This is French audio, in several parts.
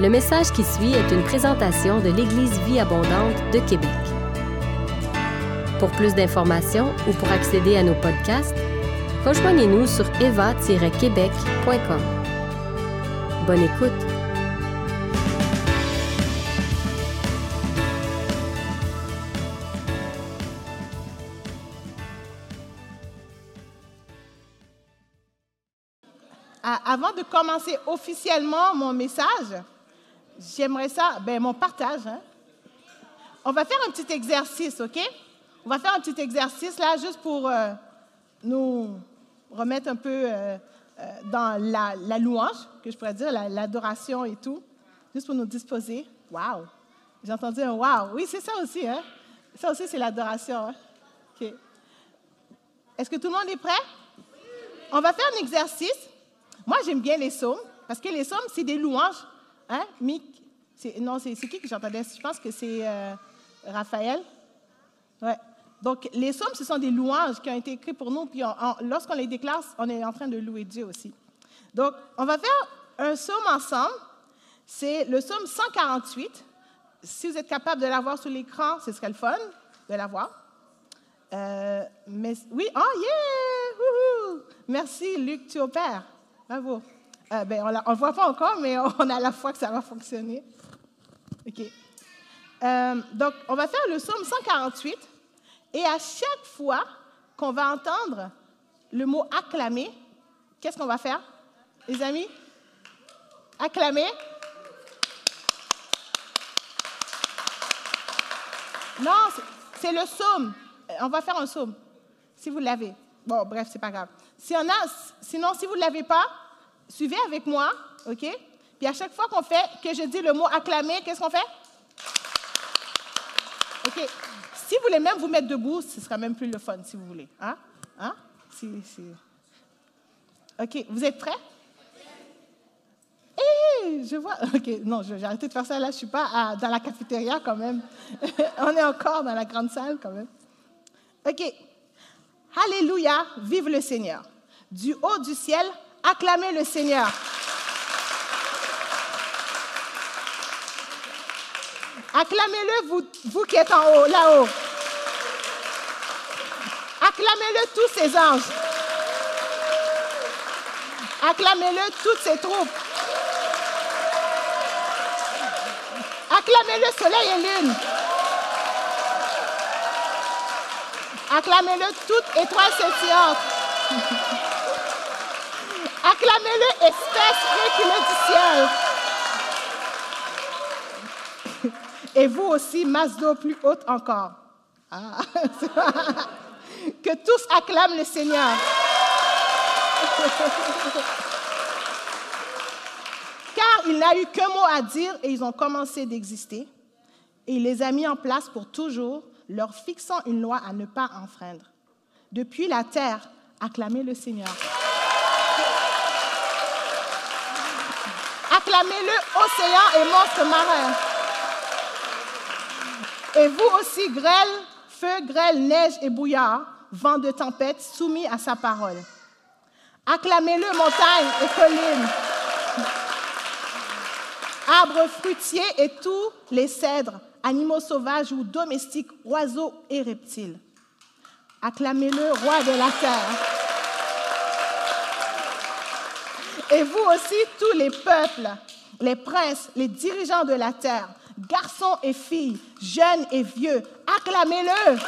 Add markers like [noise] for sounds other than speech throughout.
Le message qui suit est une présentation de l'Église Vie Abondante de Québec. Pour plus d'informations ou pour accéder à nos podcasts, rejoignez-nous sur eva-québec.com. Bonne écoute! Avant de commencer officiellement mon message, j'aimerais ça, ben mon partage. hein. On va faire un petit exercice, OK? On va faire un petit exercice là, juste pour euh, nous remettre un peu euh, euh, dans la, louange, que je pourrais dire, la- l'adoration et tout, juste pour nous disposer. Wow! J'ai entendu un wow. Oui, c'est ça aussi, hein? Ça aussi, c'est l'adoration. hein? OK. Est-ce que tout le monde est prêt? On va faire un exercice. Moi, j'aime bien les psaumes, parce que les psaumes, c'est des louanges. Hein? Mick, non, c'est qui que j'entendais? Je pense que c'est euh, Raphaël. Ouais. Donc, les psaumes, ce sont des louanges qui ont été écrites pour nous, puis on- on- lorsqu'on les déclare, on est en train de louer Dieu aussi. Donc, on va faire un psaume ensemble. C'est le psaume 148. Si vous êtes capable de l'avoir sur l'écran, ce serait le fun de l'avoir. Euh, mais oui, oh yeah! Merci, Luc, tu opères. Bravo. Euh, ben, on ne voit pas encore, mais [laughs] on a la foi que ça va fonctionner. OK. Euh, donc, on va faire le psaume 148. Et à chaque fois qu'on va entendre le mot acclamer, qu'est-ce qu'on va faire, les amis? Acclamer? Non, c'est- le psaume. On va faire un psaume, si vous l'avez. Bon, bref, c'est pas grave. Si on a, sinon, si vous ne l'avez pas, suivez avec moi, OK? Puis à chaque fois qu'on fait, que je dis le mot acclamer, qu'est-ce qu'on fait? OK. Si vous voulez même vous mettre debout, ce sera même plus le fun, si vous voulez. Hein? Hein? Si, si. OK. Vous êtes prêts? Hé, je vois. OK, non, j'ai arrêté de faire ça là. Je ne suis pas dans la cafétéria quand même. [laughs] On est encore dans la grande salle quand même. OK. Alléluia, vive le Seigneur. Du haut du ciel, acclamez le Seigneur. Acclamez-le, vous, vous qui êtes en haut, là-haut. Acclamez-le, tous ses anges. Acclamez-le, toutes ses troupes. Acclamez-le, soleil et lune. Acclamez-le, toute étoile scintillante. Acclamez-le, espèce reculée du ciel. Et vous aussi, masse d'eau plus haute encore. Ah. [laughs] que tous acclament le Seigneur. [laughs] Car il n'a eu qu'un mot à dire et ils ont commencé d'exister. Et il les a mis en place pour toujours, leur fixant une loi à ne pas enfreindre. Depuis la terre, acclamez le Seigneur. Acclamez-le, océan et monstres marins. Et vous aussi, grêle, feu, grêle, neige et brouillard, vent de tempête, soumis à sa parole. Acclamez-le, montagnes et collines, arbres fruitiers et tous les cèdres, animaux sauvages ou domestiques, oiseaux et reptiles. Acclamez-le, roi de la terre. Et vous aussi, tous les peuples, les princes, les dirigeants de la terre, garçons et filles, jeunes et vieux, acclamez-le.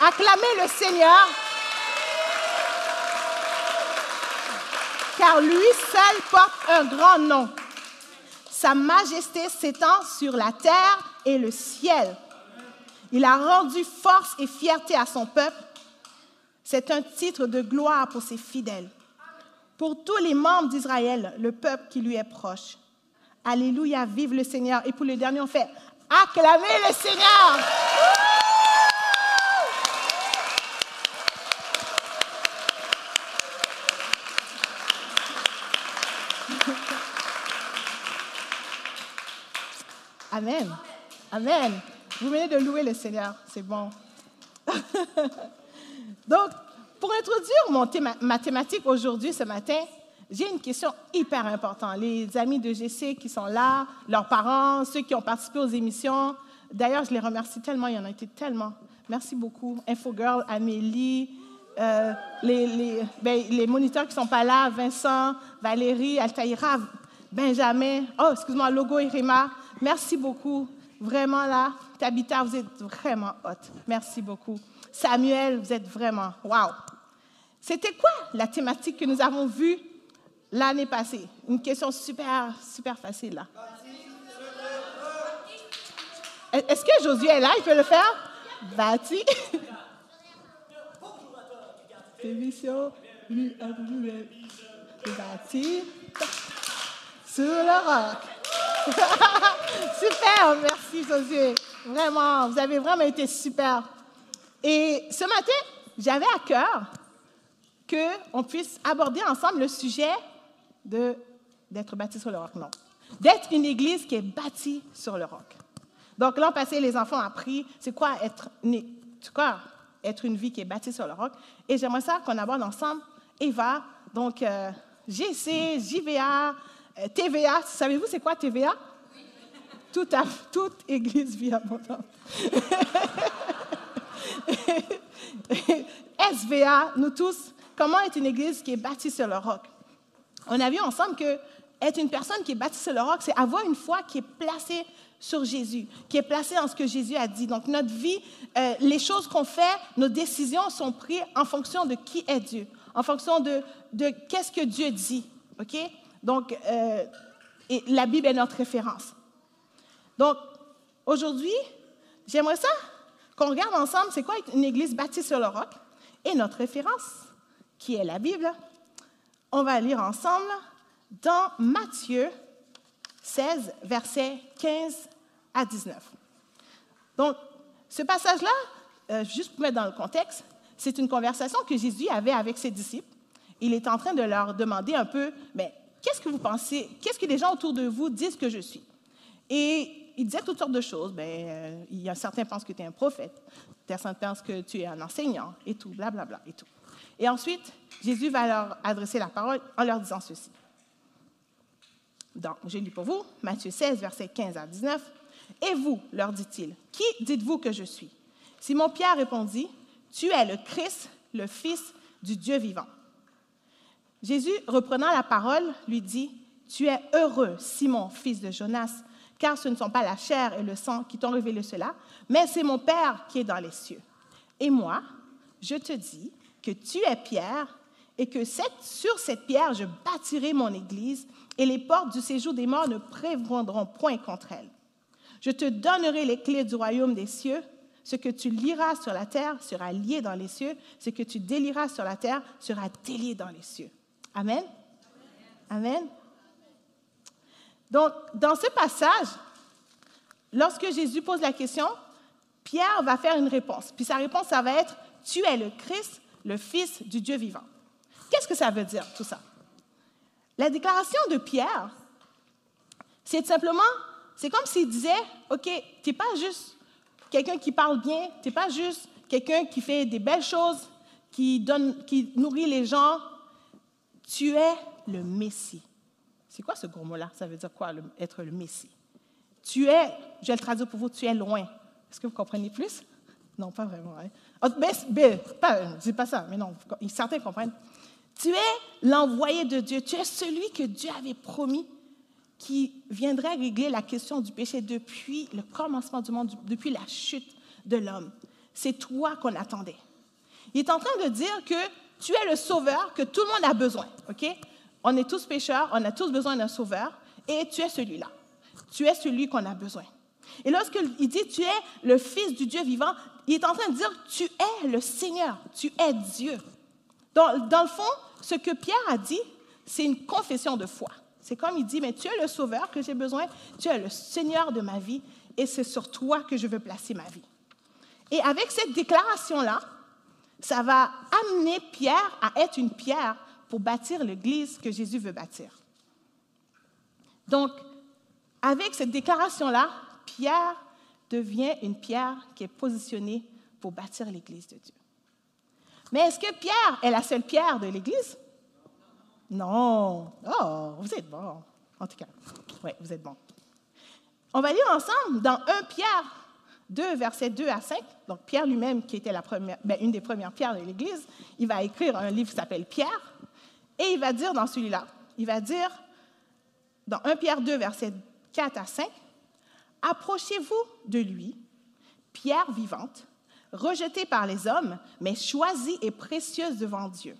Acclamez le Seigneur, car lui seul porte un grand nom. Sa majesté s'étend sur la terre et le ciel. Il a rendu force et fierté à son peuple. C'est un titre de gloire pour ses fidèles. Pour tous les membres d'Israël, le peuple qui lui est proche. Alléluia, vive le Seigneur. Et pour le dernier, on fait acclamer le Seigneur. [laughs] Amen. Amen. Vous venez de louer le Seigneur, c'est bon. [laughs] Donc, pour introduire mon ma thématique aujourd'hui, ce matin, j'ai une question hyper importante. Les amis de GC qui sont là, leurs parents, ceux qui ont participé aux émissions, d'ailleurs, je les remercie tellement, il y en a été tellement. Merci beaucoup. Infogirl, Amélie, euh, ben, les, moniteurs qui ne sont pas là, Vincent, Valérie, Altaïra, Benjamin, oh, excuse-moi, Logo Irima. Merci beaucoup. Vraiment là, Tabitha, vous êtes vraiment hot. Merci beaucoup. Samuel, vous êtes vraiment, wow. C'était quoi la thématique que nous avons vue l'année passée? Une question super, super facile là. Est-ce que Josué est là? Il peut le faire? Bâti. Émission, bâti sur le roc. [laughs] super, merci Josué. Vraiment, vous avez vraiment été super. Et ce matin, j'avais à cœur qu'on puisse aborder ensemble le sujet de, d'être bâti sur le roc. Non, d'être une église qui est bâtie sur le roc. Donc l'an passé, les enfants ont appris c'est quoi être, quoi être une vie qui est bâtie sur le roc. Et j'aimerais ça qu'on aborde ensemble Eva, donc euh, GC, JVA, euh, TVA. Savez-vous c'est quoi TVA? Tout à, toute église vie abondante. [laughs] [laughs] SVA, nous tous, comment être une église qui est bâtie sur le roc? On a vu ensemble que être une personne qui est bâtie sur le roc, c'est avoir une foi qui est placée sur Jésus, qui est placée en ce que Jésus a dit. Donc notre vie, euh, les choses qu'on fait, nos décisions sont prises en fonction de qui est Dieu, en fonction de, de qu'est-ce que Dieu dit. OK? Donc, euh, et la Bible est notre référence. Donc, aujourd'hui, j'aimerais ça qu'on regarde ensemble, c'est quoi une église bâtie sur le roc? Et notre référence, qui est la Bible. On va lire ensemble dans Matthieu 16, versets 15 à 19. Donc, ce passage-là, euh, juste pour mettre dans le contexte, c'est une conversation que Jésus avait avec ses disciples. Il est en train de leur demander un peu, mais qu'est-ce que vous pensez, qu'est-ce que les gens autour de vous disent que je suis? Et il disait toutes sortes de choses. Ben, euh, il y a certains pensent que tu es un prophète, certains pensent que tu es un enseignant, et tout, blablabla, et tout. Et ensuite, Jésus va leur adresser la parole en leur disant ceci. Donc, je lis pour vous, Matthieu 16, versets 15 à 19. Et vous, leur dit-il, qui dites-vous que je suis? Simon-Pierre répondit, Tu es le Christ, le Fils du Dieu vivant. Jésus, reprenant la parole, lui dit, Tu es heureux, Simon, fils de Jonas, car ce ne sont pas la chair et le sang qui t'ont révélé cela, mais c'est mon Père qui est dans les cieux. Et moi, je te dis que tu es Pierre, et que sur cette pierre, je bâtirai mon Église, et les portes du séjour des morts ne prévaudront point contre elle. Je te donnerai les clés du royaume des cieux. Ce que tu liras sur la terre sera lié dans les cieux. Ce que tu délieras sur la terre sera délié dans les cieux. Amen. Amen. Donc, dans ce passage, lorsque Jésus pose la question, Pierre va faire une réponse. Puis sa réponse, ça va être, tu es le Christ, le Fils du Dieu vivant. Qu'est-ce que ça veut dire, tout ça? La déclaration de Pierre, c'est simplement, c'est comme s'il disait, OK, tu n'es pas juste quelqu'un qui parle bien, tu n'es pas juste quelqu'un qui fait des belles choses, qui, donne, qui nourrit les gens, tu es le Messie. C'est quoi ce gros mot-là? Ça veut dire quoi, être le Messie? Tu es, je vais le traduire pour vous, tu es loin. Est-ce que vous comprenez plus? Non, pas vraiment. Hein? Pas, je dis pas ça, mais non, certains comprennent. Tu es l'envoyé de Dieu. Tu es celui que Dieu avait promis qui viendrait régler la question du péché depuis le commencement du monde, depuis la chute de l'homme. C'est toi qu'on attendait. Il est en train de dire que tu es le sauveur que tout le monde a besoin. OK? On est tous pécheurs, on a tous besoin d'un sauveur, et tu es celui-là. Tu es celui qu'on a besoin. Et lorsqu'il dit tu es le Fils du Dieu vivant, il est en train de dire tu es le Seigneur, tu es Dieu. Dans, dans le fond, ce que Pierre a dit, c'est une confession de foi. C'est comme il dit, mais tu es le Sauveur que j'ai besoin, tu es le Seigneur de ma vie, et c'est sur toi que je veux placer ma vie. Et avec cette déclaration-là, ça va amener Pierre à être une pierre pour bâtir l'Église que Jésus veut bâtir. Donc, avec cette déclaration-là, Pierre devient une pierre qui est positionnée pour bâtir l'Église de Dieu. Mais est-ce que Pierre est la seule pierre de l'Église? Non. Oh, vous êtes bon. En tout cas, oui, vous êtes bon. On va lire ensemble dans 1 Pierre 2, versets 2 à 5. Donc, Pierre lui-même, qui était ben, une des premières pierres de l'Église, il va écrire un livre qui s'appelle Pierre. Et il va dire dans celui-là, il va dire dans 1 Pierre 2, versets 4 à 5, Approchez-vous de lui, pierre vivante, rejetée par les hommes, mais choisie et précieuse devant Dieu.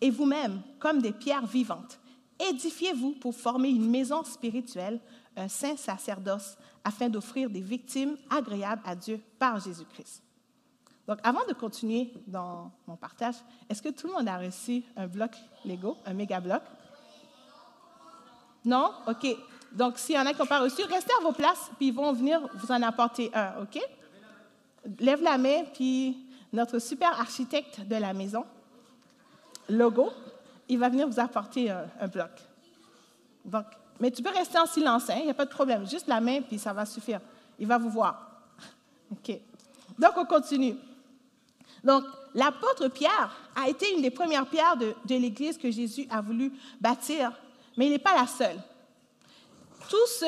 Et vous-même, comme des pierres vivantes, édifiez-vous pour former une maison spirituelle, un saint sacerdoce, afin d'offrir des victimes agréables à Dieu par Jésus-Christ. Donc, avant de continuer dans mon partage, est-ce que tout le monde a reçu un bloc Lego, un méga bloc? Non? OK. Donc, s'il y en a qui n'ont pas reçu, restez à vos places, puis ils vont venir vous en apporter un, OK? Lève la main, puis notre super architecte de la maison, Logo, il va venir vous apporter un, bloc. Mais tu peux rester en silence, il hein, n'y a pas de problème. Juste la main, puis ça va suffire. Il va vous voir. [laughs] OK. Donc, on continue. Donc, l'apôtre Pierre a été une des premières pierres de, l'Église que Jésus a voulu bâtir, mais il n'est pas la seule. Tous ceux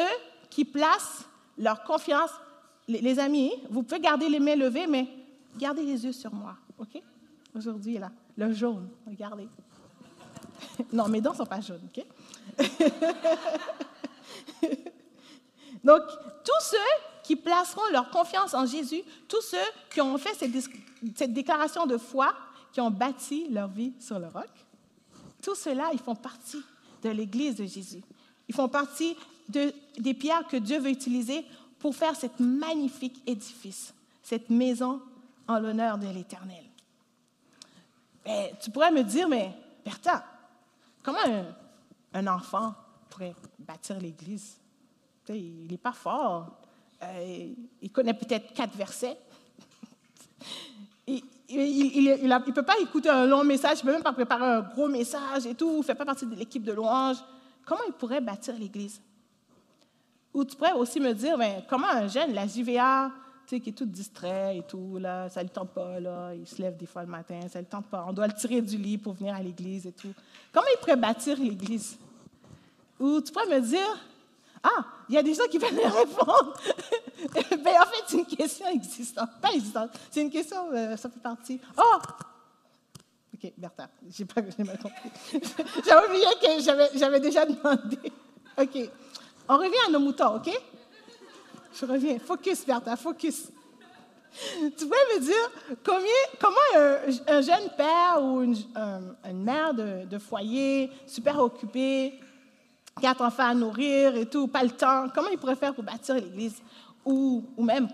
qui placent leur confiance, les, amis, vous pouvez garder les mains levées, mais gardez les yeux sur moi, OK? Aujourd'hui, là, le jaune, regardez. [laughs] non, mes dents ne sont pas jaunes, OK? [laughs] Donc, tous ceux qui placeront leur confiance en Jésus, tous ceux qui ont fait cette, déclaration de foi, qui ont bâti leur vie sur le roc, tous ceux-là, ils font partie de l'Église de Jésus. Ils font partie de, des pierres que Dieu veut utiliser pour faire cet magnifique édifice, cette maison en l'honneur de l'Éternel. tu pourrais me dire, mais Bertha, comment un enfant pourrait bâtir l'Église? Il n'est pas fort. Euh, il connaît peut-être quatre versets. [laughs] il ne peut pas écouter un long message, il ne peut même pas préparer un gros message et tout, il ne fait pas partie de l'équipe de louange. Comment il pourrait bâtir l'Église? Ou tu pourrais aussi me dire, ben, comment un jeune, la JVA, qui est tout distrait et tout, là, ça ne lui tente pas, là, il se lève des fois le matin, ça ne lui tente pas, on doit le tirer du lit pour venir à l'église et tout. Comment il pourrait bâtir l'église? Ou tu pourrais me dire, ah, il y a des gens qui veulent me [laughs] répondre. ben, en fait, c'est une question existante. Pas existante, c'est une question, euh, ça fait partie. Oh! OK, Bertha, j'ai pas mal compris. [laughs] j'avais oublié que j'avais déjà demandé. OK. On revient à nos moutons, OK? Je reviens. Focus, Bertha, focus. Tu pourrais me dire combien, comment un, jeune père ou une, mère de, de, foyer, super occupé, quatre enfants à nourrir et tout, pas le temps. Comment il pourrait faire pour bâtir l'Église? Ou, ou même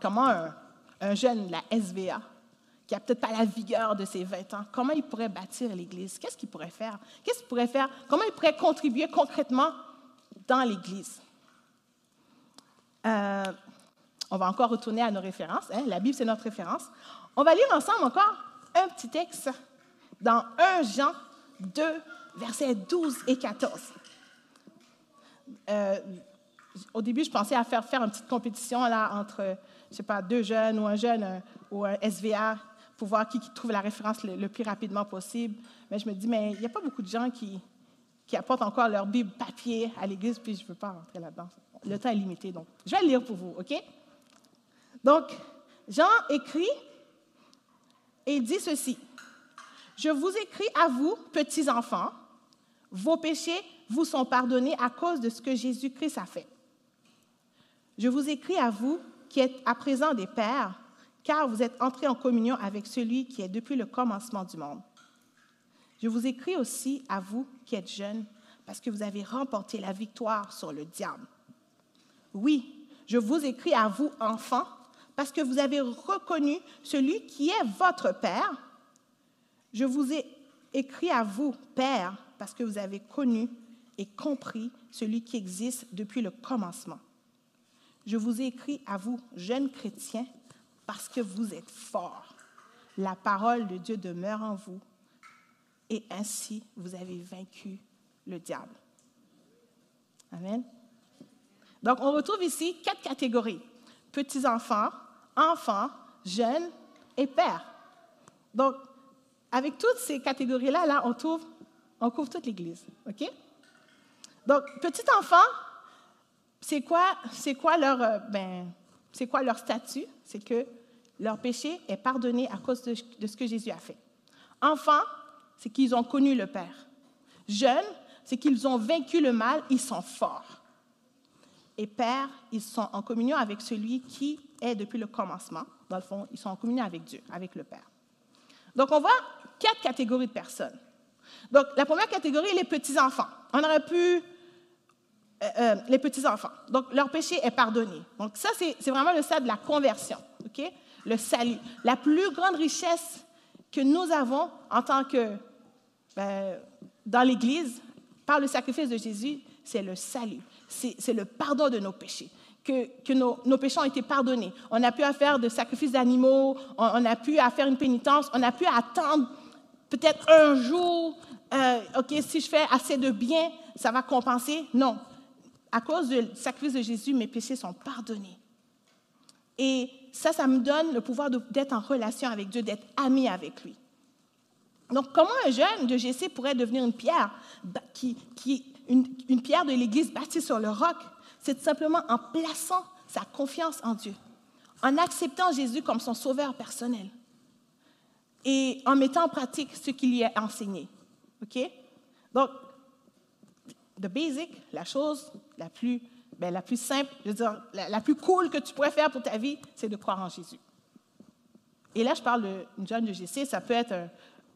comment un, jeune, la SVA, qui n'a peut-être pas la vigueur de ses 20 ans, comment il pourrait bâtir l'Église? Qu'est-ce qu'il pourrait faire? Qu'est-ce qu'il pourrait faire? Comment il pourrait contribuer concrètement dans l'Église? Euh, on va encore retourner à nos références. Hein? La Bible, c'est notre référence. On va lire ensemble encore un petit texte dans 1 Jean 2, versets 12 et 14. Euh, au début, je pensais à faire, faire une petite compétition là, entre, je sais pas, deux jeunes ou un jeune euh, ou un SVA pour voir qui, trouve la référence le, plus rapidement possible. Mais je me dis, mais il n'y a pas beaucoup de gens qui, qui apportent encore leur Bible papier à l'église, puis je ne veux pas rentrer là-dedans. Le temps est limité, donc je vais lire pour vous, OK? Donc, Jean écrit et dit ceci. Je vous écris à vous, petits enfants, vos péchés vous sont pardonnés à cause de ce que Jésus-Christ a fait. Je vous écris à vous qui êtes à présent des pères, car vous êtes entrés en communion avec celui qui est depuis le commencement du monde. Je vous écris aussi à vous qui êtes jeunes, parce que vous avez remporté la victoire sur le diable. Oui, je vous écris à vous, enfants, parce que vous avez reconnu celui qui est votre Père. Je vous ai écrit à vous, Père, parce que vous avez connu et compris celui qui existe depuis le commencement. Je vous ai écrit à vous, jeunes chrétiens, parce que vous êtes forts. La parole de Dieu demeure en vous et ainsi vous avez vaincu le diable. Amen. Donc on retrouve ici quatre catégories. Petits-enfants, enfants, jeunes et pères. Donc, avec toutes ces catégories-là, là, on, on couvre toute l'Église. OK? Donc, petit enfant, c'est quoi, c'est quoi, leur, euh, ben, c'est quoi leur statut? C'est que leur péché est pardonné à cause de, ce que Jésus a fait. Enfant, c'est qu'ils ont connu le Père. Jeunes, c'est qu'ils ont vaincu le mal, ils sont forts. Et Père, ils sont en communion avec celui qui est depuis le commencement. Dans le fond, ils sont en communion avec Dieu, avec le Père. Donc, on voit quatre catégories de personnes. Donc, la première catégorie, les petits-enfants. On aurait pu... Euh, euh, les petits-enfants. Donc, leur péché est pardonné. Donc, ça, c'est vraiment le stade de la conversion, OK? Le salut. La plus grande richesse que nous avons en tant que... Ben, dans l'Église, par le sacrifice de Jésus, c'est le salut. C'est le pardon de nos péchés que, nos, péchés ont été pardonnés. On plus à faire de sacrifices d'animaux, on, n'a plus à faire une pénitence, on plus à attendre peut-être un jour, euh, OK, si je fais assez de bien, ça va compenser. Non. À cause du sacrifice de Jésus, mes péchés sont pardonnés. Et ça, ça me donne le pouvoir d'être en relation avec Dieu, d'être ami avec lui. Donc, comment un jeune de GC pourrait devenir une pierre, qui, qui, une, une pierre de l'Église bâtie sur le roc? c'est simplement en plaçant sa confiance en Dieu, en acceptant Jésus comme son sauveur personnel et en mettant en pratique ce qu'il lui a enseigné. OK? Donc, the basic, la chose la plus, ben, la plus simple, je veux dire, la, plus cool que tu pourrais faire pour ta vie, c'est de croire en Jésus. Et là, je parle d'une jeune de GC, ça peut être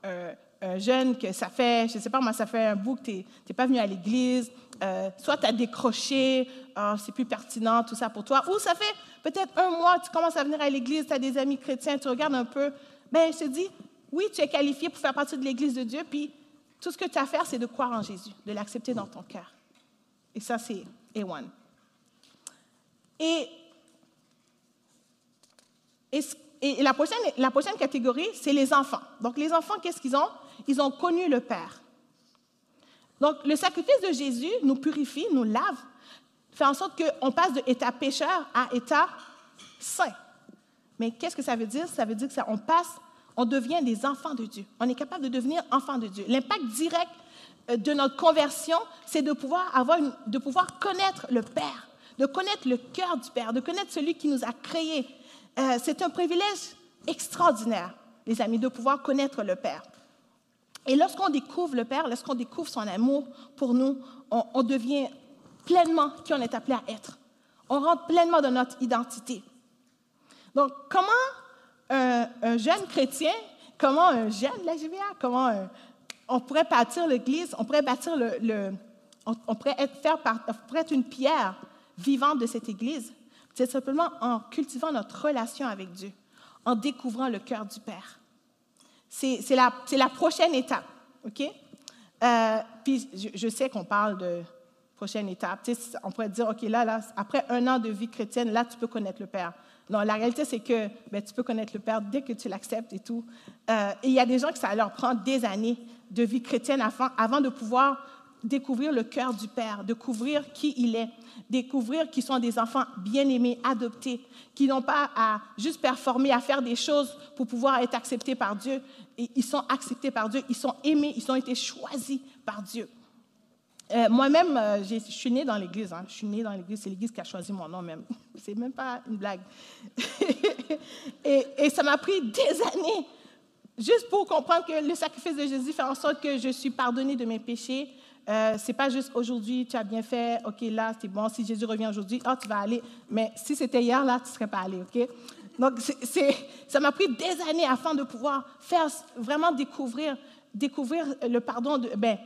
un, un jeune que ça fait, je ne sais pas moi, ça fait un bout que tu n'es pas venu à l'église, euh, soit tu as décroché, oh, c'est plus pertinent, tout ça pour toi, ou ça fait peut-être un mois, tu commences à venir à l'église, tu as des amis chrétiens, tu regardes un peu, ben je te dis, oui, tu es qualifié pour faire partie de l'église de Dieu, puis tout ce que tu as à faire, c'est de croire en Jésus, de l'accepter dans ton cœur. Et ça, c'est A1. Et, et, la, prochaine, la prochaine catégorie, c'est les enfants. Donc, les enfants, qu'est-ce qu'ils ont? Ils ont connu le Père. Donc, le sacrifice de Jésus nous purifie, nous lave, fait en sorte qu'on passe de état pécheur à état saint. Mais qu'est-ce que ça veut dire? Ça veut dire qu'on passe, on devient des enfants de Dieu. On est capable de devenir enfants de Dieu. L'impact direct de notre conversion, c'est de pouvoir avoir, de pouvoir connaître le Père, de connaître le cœur du Père, de connaître celui qui nous a créés. Euh, c'est un privilège extraordinaire, les amis, de pouvoir connaître le Père. Et lorsqu'on découvre le Père, lorsqu'on découvre son amour pour nous, on, devient pleinement qui on est appelé à être. On rentre pleinement dans notre identité. Donc, comment un, jeune chrétien, comment un jeune de la GBA, comment on pourrait bâtir l'Église, on pourrait bâtir le, on, pourrait être, faire être une pierre vivante de cette Église, c'est simplement en cultivant notre relation avec Dieu, en découvrant le cœur du Père. C'est la, prochaine étape, OK? Euh, puis je, sais qu'on parle de prochaine étape. On pourrait dire, OK, là, là, après un an de vie chrétienne, là, tu peux connaître le Père. Non, la réalité, c'est que ben, tu peux connaître le Père dès que tu l'acceptes et tout. Euh, et il y a des gens que ça leur prend des années de vie chrétienne avant, de pouvoir découvrir le cœur du Père, découvrir qui il est, découvrir qu'ils sont des enfants bien-aimés, adoptés, qui n'ont pas à juste performer, à faire des choses pour pouvoir être acceptés par Dieu. Et ils sont acceptés par Dieu, ils sont aimés, ils ont été choisis par Dieu. Euh, moi-même, euh, je suis née dans l'Église. Hein. Je suis dans l'Église. C'est l'Église qui a choisi mon nom même. [laughs] C'est même pas une blague. [laughs] et ça m'a pris des années juste pour comprendre que le sacrifice de Jésus fait en sorte que je suis pardonnée de mes péchés, euh, c'est pas juste aujourd'hui, tu as bien fait, OK, là, c'est bon. Si Jésus revient aujourd'hui, oh, tu vas aller. Mais si c'était hier, là, tu ne serais pas allé, OK? Donc, ça m'a pris des années afin de pouvoir faire, vraiment découvrir, découvrir le pardon, ben,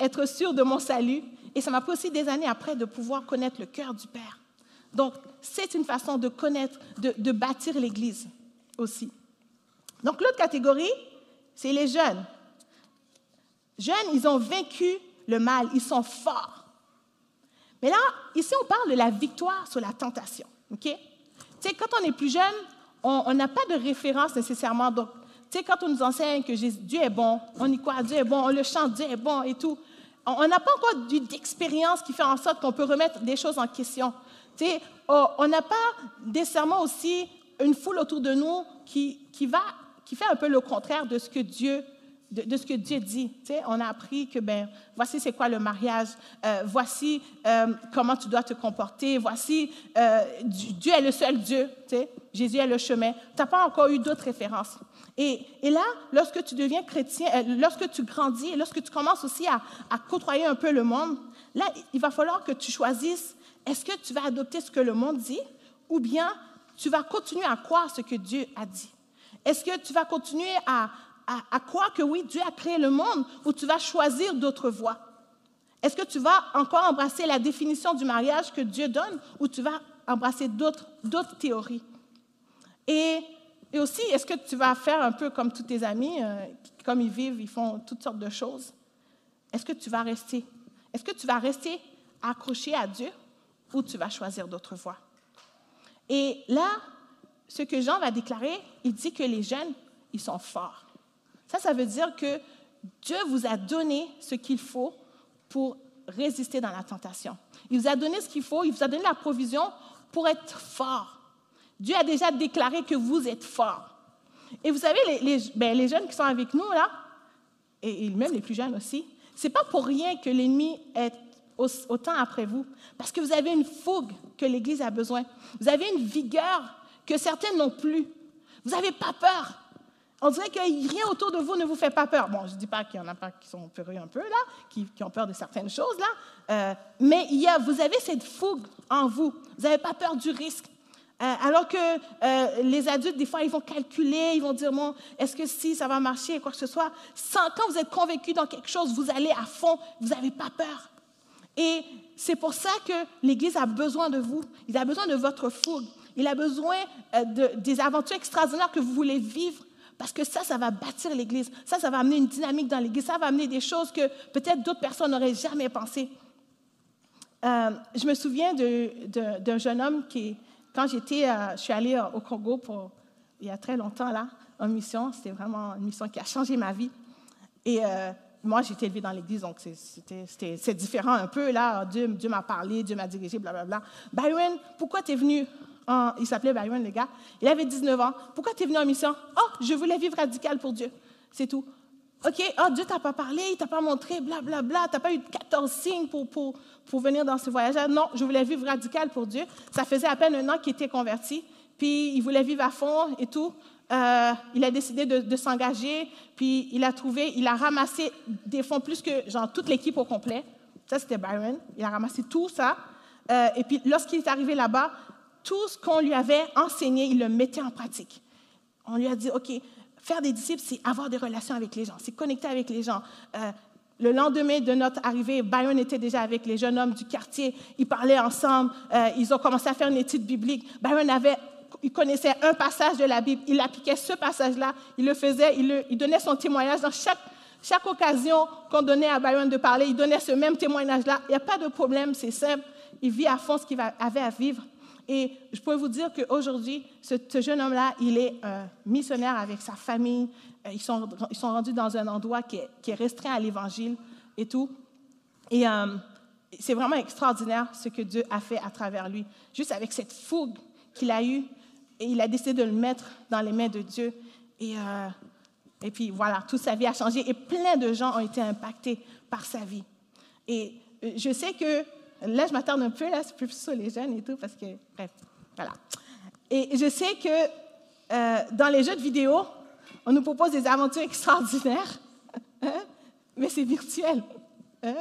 être sûr de mon salut. Et ça m'a pris aussi des années après de pouvoir connaître le cœur du Père. Donc, c'est une façon de connaître, de bâtir l'Église aussi. Donc, l'autre catégorie, c'est les jeunes. Jeunes, ils ont vaincu le mal, ils sont forts. Mais là, ici, on parle de la victoire sur la tentation. OK? Tu sais, quand on est plus jeune, on n'a pas de référence nécessairement. Donc, tu sais, quand on nous enseigne que Dieu est bon, on y croit, Dieu est bon, on le chante, Dieu est bon et tout, on n'a pas encore d'expérience qui fait en sorte qu'on peut remettre des choses en question. Tu sais, on n'a pas nécessairement aussi une foule autour de nous qui, qui va qui fait un peu le contraire de ce que Dieu de, ce que Dieu dit. Tu sais, on a appris que, ben, voici c'est quoi le mariage, euh, voici euh, comment tu dois te comporter, voici euh, Dieu est le seul Dieu, tu sais, Jésus est le chemin. Tu n'as pas encore eu d'autres références. Et, et, là, lorsque tu deviens chrétien, lorsque tu grandis, lorsque tu commences aussi à, à côtoyer un peu le monde, là, il va falloir que tu choisisses, est-ce que tu vas adopter ce que le monde dit ou bien tu vas continuer à croire ce que Dieu a dit? Est-ce que tu vas continuer à, croire que oui, Dieu a créé le monde ou tu vas choisir d'autres voies? Est-ce que tu vas encore embrasser la définition du mariage que Dieu donne ou tu vas embrasser d'autres théories? Et, et, aussi, est-ce que tu vas faire un peu comme tous tes amis, euh, comme ils vivent, ils font toutes sortes de choses? Est-ce que tu vas rester? Est-ce que tu vas rester accroché à Dieu ou tu vas choisir d'autres voies? Et là, ce que Jean va déclarer, il dit que les jeunes, ils sont forts. Ça, ça veut dire que Dieu vous a donné ce qu'il faut pour résister dans la tentation. Il vous a donné ce qu'il faut, il vous a donné la provision pour être fort. Dieu a déjà déclaré que vous êtes fort. Et vous savez, les, ben, jeunes qui sont avec nous, là, et, même les plus jeunes aussi, c'est pas pour rien que l'ennemi est autant après vous, parce que vous avez une fougue que l'Église a besoin. Vous avez une vigueur que certains n'ont plus. Vous n'avez pas peur. On dirait que rien autour de vous ne vous fait pas peur. Bon, je ne dis pas qu'il y en a pas qui sont peureux un peu, là, qui, ont peur de certaines choses, là, euh, mais il y a, vous avez cette fougue en vous. Vous n'avez pas peur du risque. Euh, alors que euh, les adultes, des fois, ils vont calculer, ils vont dire, bon, est-ce que si ça va marcher, quoi que ce soit. Quand vous êtes convaincu dans quelque chose, vous allez à fond, vous n'avez pas peur. Et c'est pour ça que l'Église a besoin de vous. Il a besoin de votre fougue. Il a besoin de, des aventures extraordinaires que vous voulez vivre parce que ça, ça va bâtir l'Église. Ça, ça va amener une dynamique dans l'Église. Ça va amener des choses que peut-être d'autres personnes n'auraient jamais pensé. Euh, je me souviens d'un jeune homme qui, quand j'étais, euh, je suis allée au Congo pour, il y a très longtemps, là, en mission. C'était vraiment une mission qui a changé ma vie. Et euh, moi, j'ai été élevée dans l'Église, donc c'est différent un peu. Là, Dieu, Dieu m'a parlé, Dieu m'a dirigé, blablabla. Byron, pourquoi tu es venu il s'appelait Byron, le gars. Il avait 19 ans. Pourquoi tu es venu en mission? Oh, je voulais vivre radical pour Dieu. C'est tout. OK, oh, Dieu t'a pas parlé, il t'a pas montré, blablabla. Bla, n'as pas eu 14 signes pour, pour, pour venir dans ce voyage Non, je voulais vivre radical pour Dieu. Ça faisait à peine un an qu'il était converti. Puis il voulait vivre à fond et tout. Euh, il a décidé de, de s'engager, puis il a trouvé, il a ramassé des fonds plus que genre toute l'équipe au complet. Ça, c'était Byron. Il a ramassé tout ça. Euh, et puis, lorsqu'il est arrivé là-bas, tout ce qu'on lui avait enseigné, il le mettait en pratique. On lui a dit, OK, faire des disciples, c'est avoir des relations avec les gens, c'est connecter avec les gens. Euh, le lendemain de notre arrivée, Byron était déjà avec les jeunes hommes du quartier. Ils parlaient ensemble. Euh, ils ont commencé à faire une étude biblique. Byron avait, il connaissait un passage de la Bible. Il appliquait ce passage-là. Il le faisait. Il, donnait son témoignage dans chaque, chaque occasion qu'on donnait à Byron de parler. Il donnait ce même témoignage-là. Il n'y a pas de problème. C'est simple. Il vit à fond ce qu'il avait à vivre. Et je peux vous dire qu'aujourd'hui, ce, jeune homme-là, il est missionnaire avec sa famille. Euh, ils sont, ils sont rendus dans un endroit qui est, restreint à l'Évangile et tout. Et euh, c'est vraiment extraordinaire ce que Dieu a fait à travers lui. Juste avec cette fougue qu'il a eue, il a décidé de le mettre dans les mains de Dieu. Et, euh, et puis voilà, toute sa vie a changé et plein de gens ont été impactés par sa vie. Et je sais que Là, je m'attarde un peu, là, c'est plus sur les jeunes et tout, parce que, bref, voilà. Et je sais que euh, dans les jeux de vidéo, on nous propose des aventures extraordinaires, hein, mais c'est virtuel. Hein.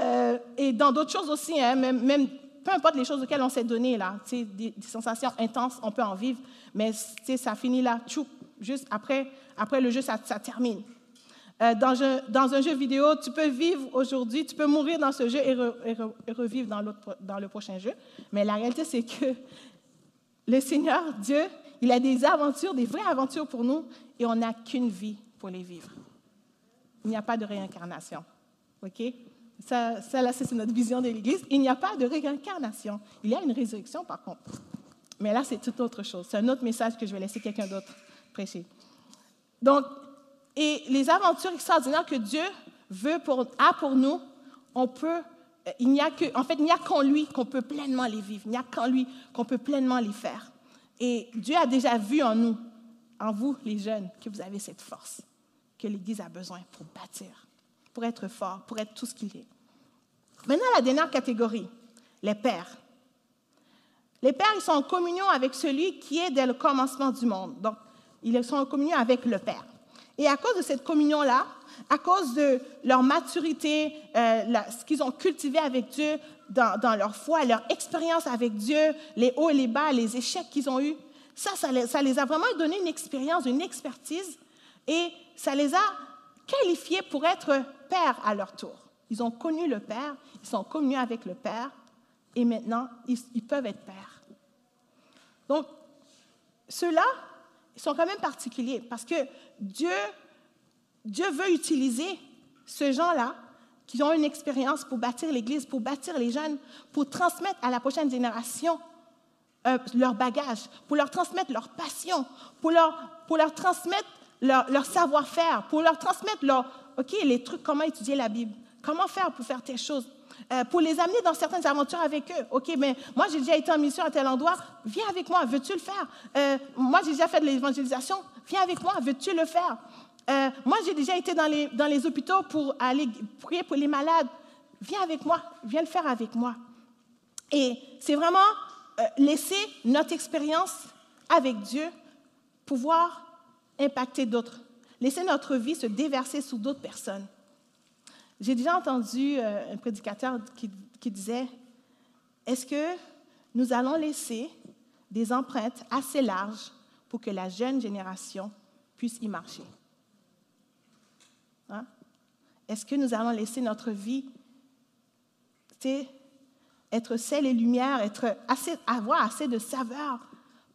Euh, et dans d'autres choses aussi, hein, même, peu importe les choses auxquelles on s'est donné, là, des, des sensations intenses, on peut en vivre, mais ça finit là, tchou, juste après, après le jeu, ça termine. Euh, dans, un, jeu vidéo, tu peux vivre aujourd'hui, tu peux mourir dans ce jeu et, revivre dans, le prochain jeu. Mais la réalité, c'est que le Seigneur, Dieu, il a des aventures, des vraies aventures pour nous, et on n'a qu'une vie pour les vivre. Il n'y a pas de réincarnation. OK? Ça, c'est notre vision de l'Église. Il n'y a pas de réincarnation. Il y a une résurrection, par contre. Mais là, c'est toute autre chose. C'est un autre message que je vais laisser quelqu'un d'autre prêcher. Donc, et les aventures extraordinaires que Dieu veut pour, a pour nous, on peut, il n'y a que, en fait, il n'y a qu'en lui qu'on peut pleinement les vivre. Il n'y a qu'en lui qu'on peut pleinement les faire. Et Dieu a déjà vu en nous en vous, les jeunes, que vous avez cette force que l'Église a besoin pour bâtir, pour être fort, pour être tout ce qu'il est. Maintenant, la dernière catégorie, les pères. Les pères, ils sont en communion avec celui qui est dès le commencement du monde. Donc, ils sont en communion avec le Père. Et à cause de cette communion-là, à cause de leur maturité, euh, ce qu'ils ont cultivé avec Dieu dans, leur foi, leur expérience avec Dieu, les hauts et les bas, les échecs qu'ils ont eus, ça, ça les, a vraiment donné une expérience, une expertise, et ça les a qualifiés pour être pères à leur tour. Ils ont connu le Père, ils sont communiés avec le Père, et maintenant, ils, ils peuvent être pères. Donc, ceux-là, ils sont quand même particuliers parce que Dieu, Dieu veut utiliser ces gens-là qui ont une expérience pour bâtir l'Église, pour bâtir les jeunes, pour transmettre à la prochaine génération euh, leur bagage, pour leur transmettre leur passion, pour leur, pour leur transmettre leur, savoir-faire, pour leur transmettre leur, OK, les trucs, comment étudier la Bible, comment faire pour faire telle chose, euh, pour les amener dans certaines aventures avec eux. OK, mais moi, j'ai déjà été en mission à tel endroit, viens avec moi, veux-tu le faire? Euh, moi, j'ai déjà fait de l'évangélisation, viens avec moi, veux-tu le faire? Euh, moi, j'ai déjà été dans les, dans les hôpitaux pour aller prier pour les malades. Viens avec moi, viens le faire avec moi. Et c'est vraiment laisser notre expérience avec Dieu pouvoir impacter d'autres, laisser notre vie se déverser sur d'autres personnes. J'ai déjà entendu euh, un prédicateur qui, disait, est-ce que nous allons laisser des empreintes assez larges pour que la jeune génération puisse y marcher? Hein? Est-ce que nous allons laisser notre vie être sel et lumière, être assez, avoir assez de saveur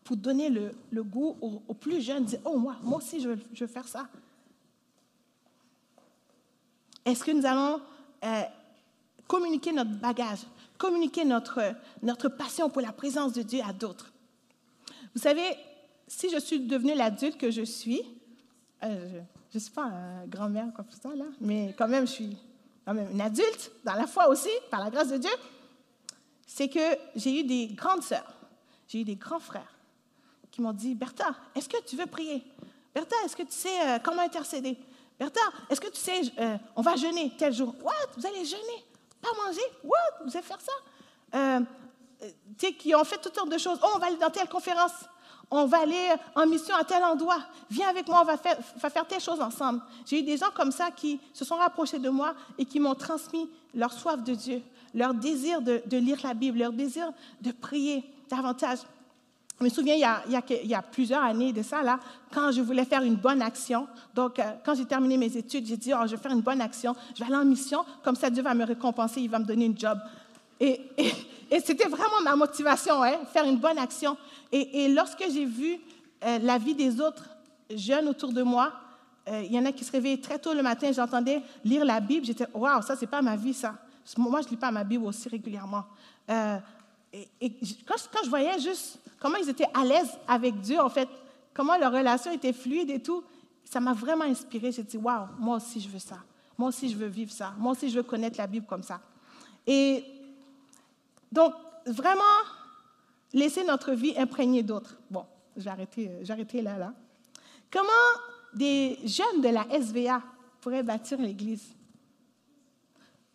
pour donner le, goût aux, plus jeunes, dire, oh moi, moi aussi je veux faire ça. Est-ce que nous allons euh, communiquer notre bagage, communiquer notre, notre passion pour la présence de Dieu à d'autres? Vous savez, si je suis devenue l'adulte que je suis, euh, je ne suis pas grand-mère comme ça, là, mais quand même, je suis quand même une adulte, dans la foi aussi, par la grâce de Dieu, c'est que j'ai eu des grandes sœurs, j'ai eu des grands frères qui m'ont dit, Bertha, est-ce que tu veux prier? Bertha, est-ce que tu sais euh, comment intercéder? Bertha, est-ce que tu sais, euh, on va jeûner tel jour? What? Vous allez jeûner? Pas manger? What? Vous allez faire ça? Euh, tu sais, qui ont fait toutes sortes de choses. Oh, on va aller dans telle conférence. On va aller en mission à tel endroit. Viens avec moi, on va faire, telle chose ensemble. J'ai eu des gens comme ça qui se sont rapprochés de moi et qui m'ont transmis leur soif de Dieu, leur désir de lire la Bible, leur désir de prier davantage. Je me souviens, il y, a, plusieurs années de ça, là, quand je voulais faire une bonne action. Donc, euh, quand j'ai terminé mes études, j'ai dit, oh, je vais faire une bonne action, je vais aller en mission, comme ça Dieu va me récompenser, il va me donner une job. Et, c'était vraiment ma motivation, hein, faire une bonne action. Et, lorsque j'ai vu euh, la vie des autres jeunes autour de moi, euh, il y en a qui se réveillaient très tôt le matin, j'entendais lire la Bible, j'étais, waouh, ça, c'est pas ma vie, ça. Moi, je ne lis pas ma Bible aussi régulièrement. Et, quand, je voyais juste comment ils étaient à l'aise avec Dieu, en fait, comment leur relation était fluide et tout, ça m'a vraiment inspiré. J'ai dit, waouh, moi aussi je veux ça. Moi aussi je veux vivre ça. Moi aussi je veux connaître la Bible comme ça. Et donc, vraiment, laisser notre vie imprégnée d'autres. Bon, j'ai arrêté, là, là. Comment des jeunes de la SVA pourraient bâtir l'Église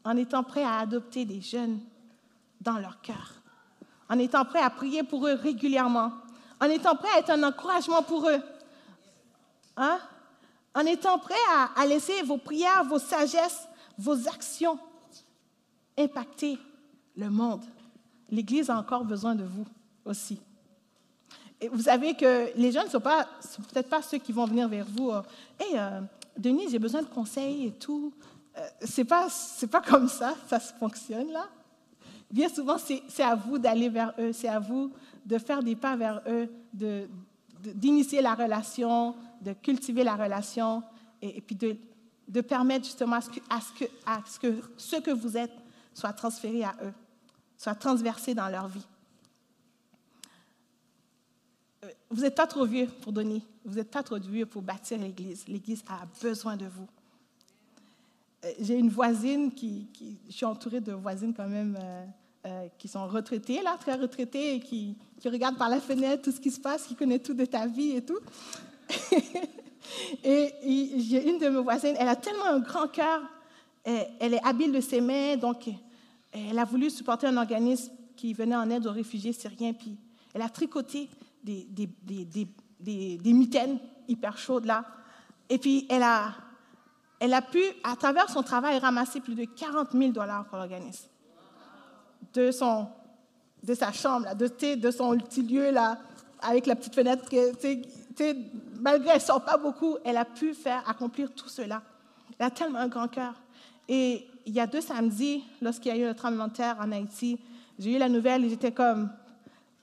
en étant prêts à adopter des jeunes dans leur cœur? En étant prêt à prier pour eux régulièrement, en étant prêt à être un encouragement pour eux, hein? en étant prêt à, laisser vos prières, vos sagesses, vos actions impacter le monde. L'Église a encore besoin de vous aussi. Et vous savez que les jeunes ne sont, peut-être pas ceux qui vont venir vers vous. Hé, euh, Denise, j'ai besoin de conseils et tout. Euh, c'est pas, pas comme ça, ça se fonctionne là. Bien souvent, c'est à vous d'aller vers eux, c'est à vous de faire des pas vers eux, d'initier la relation, de cultiver la relation et, puis de, de, permettre justement à ce, que, à, ce que, à ce que ce que vous êtes soit transféré à eux, soit transversé dans leur vie. Euh, vous n'êtes pas trop vieux pour donner, vous n'êtes pas trop vieux pour bâtir l'Église. L'Église a besoin de vous. Euh, j'ai une voisine qui, Je suis entourée de voisines quand même euh, euh, qui sont retraitées, là, très retraitées, et qui, qui regardent par la fenêtre tout ce qui se passe, qui connaissent tout de ta vie et tout. [laughs] et j'ai une de mes voisines, elle a tellement un grand cœur, elle est habile de ses mains, donc elle a voulu supporter un organisme qui venait en aide aux réfugiés syriens, puis elle a tricoté des, des, des, des, des mitaines hyper chaudes là. Et puis elle a, elle a pu, à travers son travail, ramasser plus de 40 000 dollars pour l'organisme. De, sa chambre, de, son petit lieu là, avec la petite fenêtre, malgré elle ne sort pas beaucoup, elle a pu faire accomplir tout cela. Elle a tellement un grand cœur. Et il y a deux samedis, lorsqu'il y a eu le tremblement de terre en Haïti, j'ai eu la nouvelle et j'étais comme,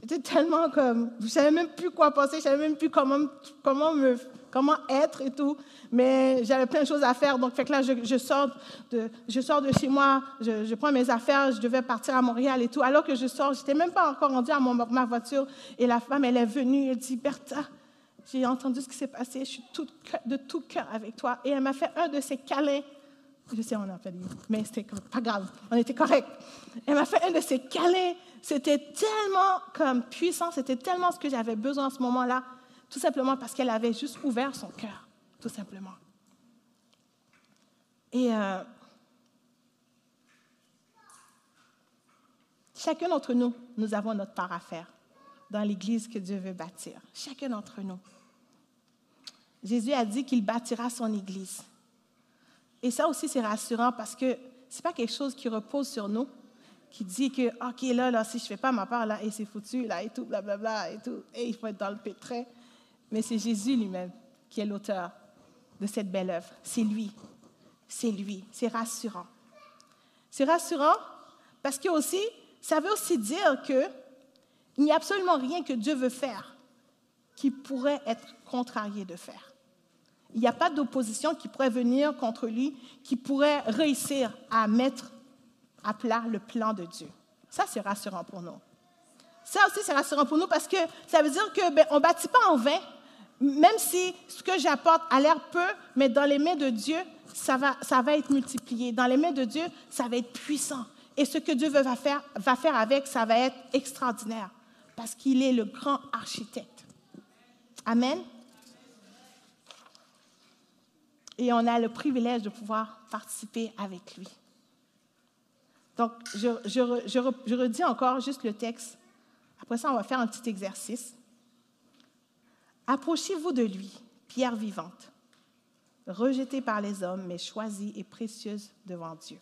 j'étais tellement comme, je savais même plus quoi penser, je savais même plus comment, comment, me, comment être et tout, mais j'avais plein de choses à faire. Donc, fait que là, je, sors, de, je sors de chez moi, je, prends mes affaires, je devais partir à Montréal et tout. Alors que je sors, je n'étais même pas encore rendue à ma voiture et la femme, elle est venue, elle dit, Bertha, j'ai entendu ce qui s'est passé, je suis de tout cœur avec toi. Et elle m'a fait un de ces câlins je sais, on a fait mais c'était pas grave, on était correct. Elle m'a fait un de ces câlins. C'était tellement comme puissant, c'était tellement ce que j'avais besoin en ce moment-là, tout simplement parce qu'elle avait juste ouvert son cœur, tout simplement. Et euh, chacun d'entre nous, nous avons notre part à faire dans l'Église que Dieu veut bâtir. Chacun d'entre nous. Jésus a dit qu'il bâtira son Église. Et ça aussi, c'est rassurant parce que ce n'est pas quelque chose qui repose sur nous, qui dit que, OK, là, là si je ne fais pas ma part, là, et c'est foutu, là, et tout, blablabla, et tout, et il faut être dans le pétrin. Mais c'est Jésus lui-même qui est l'auteur de cette belle œuvre. C'est lui. C'est lui. C'est rassurant. C'est rassurant parce que aussi, ça veut aussi dire que il n'y a absolument rien que Dieu veut faire qui pourrait être contrarié de faire il n'y a pas d'opposition qui pourrait venir contre lui, qui pourrait réussir à mettre à plat le plan de Dieu. Ça, c'est rassurant pour nous. Ça aussi, c'est rassurant pour nous parce que ça veut dire qu'on ben, ne bâtit pas en vain, même si ce que j'apporte a l'air peu, mais dans les mains de Dieu, ça va, ça va être multiplié. Dans les mains de Dieu, ça va être puissant. Et ce que Dieu va faire, va faire avec, ça va être extraordinaire parce qu'il est le grand architecte. Amen. et on a le privilège de pouvoir participer avec lui. Donc, je, je, redis encore juste le texte. Après ça, on va faire un petit exercice. Approchez-vous de lui, pierre vivante, rejetée par les hommes, mais choisie et précieuse devant Dieu.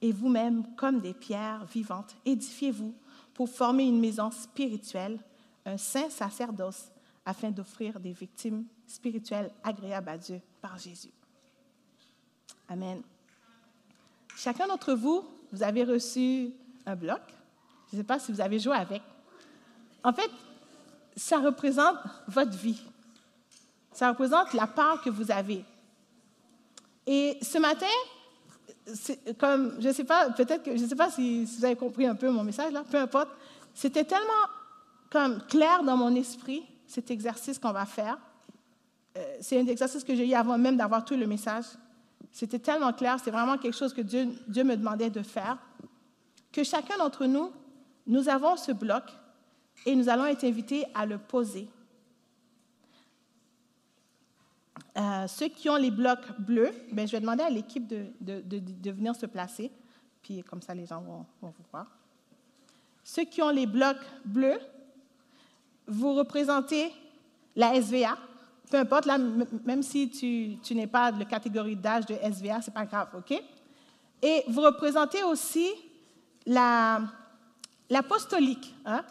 Et vous-même, comme des pierres vivantes, édifiez-vous pour former une maison spirituelle, un saint sacerdoce, afin d'offrir des victimes spirituelles agréables à Dieu par Jésus. Amen. Chacun d'entre vous, vous avez reçu un bloc. Je ne sais pas si vous avez joué avec. En fait, ça représente votre vie. Ça représente la part que vous avez. Et ce matin, comme, je ne sais pas, peut-être que, je ne sais pas si, vous avez compris un peu mon message là, peu importe. C'était tellement comme clair dans mon esprit cet exercice qu'on va faire. Euh, c'est un exercice que j'ai eu avant même d'avoir tout le message. C'était tellement clair, c'est vraiment quelque chose que Dieu, Dieu me demandait de faire, que chacun d'entre nous, nous avons ce bloc et nous allons être invités à le poser. Euh, ceux qui ont les blocs bleus, ben, je vais demander à l'équipe de, de, venir se placer, puis comme ça les gens vont, vont vous voir. Ceux qui ont les blocs bleus, vous représentez la SVA. Peu importe, même si tu, tu n'es pas de la catégorie d'âge de SVA, ce n'est pas grave, OK? Et vous représentez aussi l'apostolique. hein?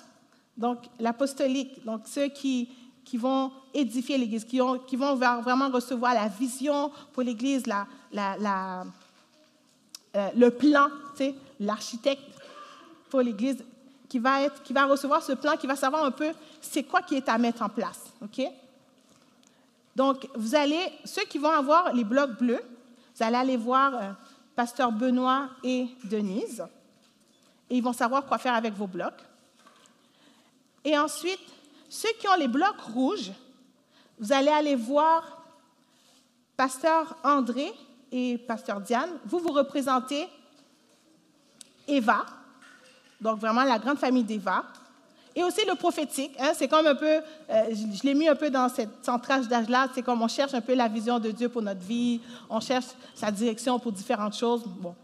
Donc, l'apostolique, donc ceux qui, qui vont édifier l'Église, qui, qui vont vraiment recevoir la vision pour l'Église, la, la, la euh, le plan, l'architecte pour l'Église qui va, être, qui va recevoir ce plan, qui va savoir un peu c'est quoi qui est à mettre en place. OK? Donc, vous allez, ceux qui vont avoir les blocs bleus, vous allez aller voir euh, Pasteur Benoît et Denise, et ils vont savoir quoi faire avec vos blocs. Et ensuite, ceux qui ont les blocs rouges, vous allez aller voir Pasteur André et Pasteur Diane. Vous, vous représentez Eva, donc vraiment la grande famille d'Eva. Et aussi le prophétique, hein, c'est comme un peu, euh, je, l'ai mis un peu dans cette centrage d'âge-là, c'est comme on cherche un peu la vision de Dieu pour notre vie, on cherche sa direction pour différentes choses. Bon,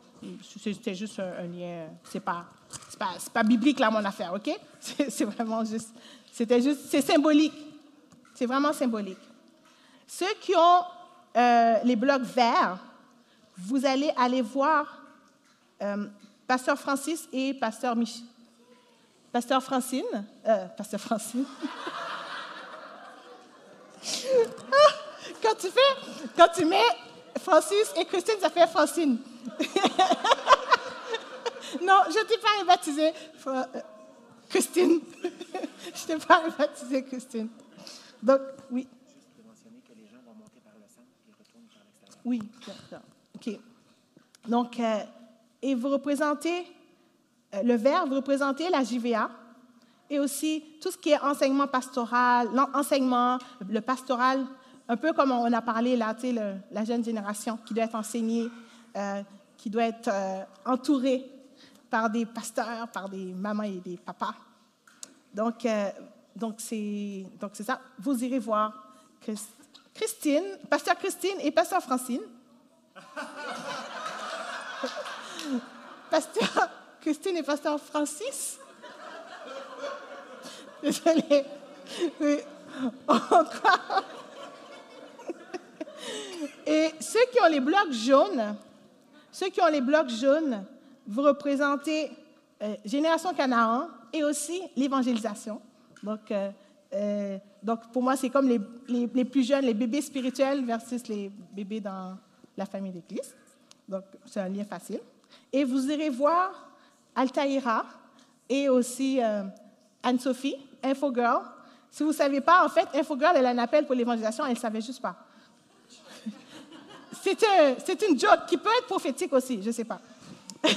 c'était juste un, un lien, c'est pas, c'est pas, pas biblique là mon affaire, ok? [laughs] C'est, vraiment juste, c'était juste, c'est symbolique, c'est vraiment symbolique. Ceux qui ont euh, les blocs verts, vous allez aller voir euh, Pasteur Francis et Pasteur Mich Pasteur Francine, euh, Pasteur Francine. [laughs] quand tu fais, quand tu mets Francis et Christine, ça fait Francine. [laughs] non, je ne t'ai pas baptisé euh, Christine. je t'ai pas baptisé [laughs] Christine. Donc, oui. Oui. OK. Donc, euh, et vous représentez euh, le vert, vous représentez la JVA et aussi tout ce qui est enseignement pastoral, l'enseignement, le pastoral, un peu comme on a parlé là, tu sais, la jeune génération qui doit être enseignée, qui doit être euh, entourée par des pasteurs, par des mamans et des papas. Donc, c'est donc c'est ça. Vous irez voir Christine, pasteur Christine et pasteur Francine. [laughs] pasteur Christine et pasteur Francis. Désolée. Oui. Encore. [laughs] Et ceux qui ont les blocs jaunes, ceux qui ont les blocs jaunes, vous représentez euh, Génération Canaan et aussi l'évangélisation. Donc, euh, euh, donc, pour moi, c'est comme les, les, les, plus jeunes, les bébés spirituels versus les bébés dans la famille d'Église. Donc, c'est un lien facile. Et vous irez voir Altaïra et aussi Anne-Sophie, Infogirl. Si vous ne savez pas, en fait, Infogirl, elle a un appel pour l'évangélisation, elle ne savait juste pas. C'est une joke qui peut être prophétique aussi, je ne sais pas. [laughs]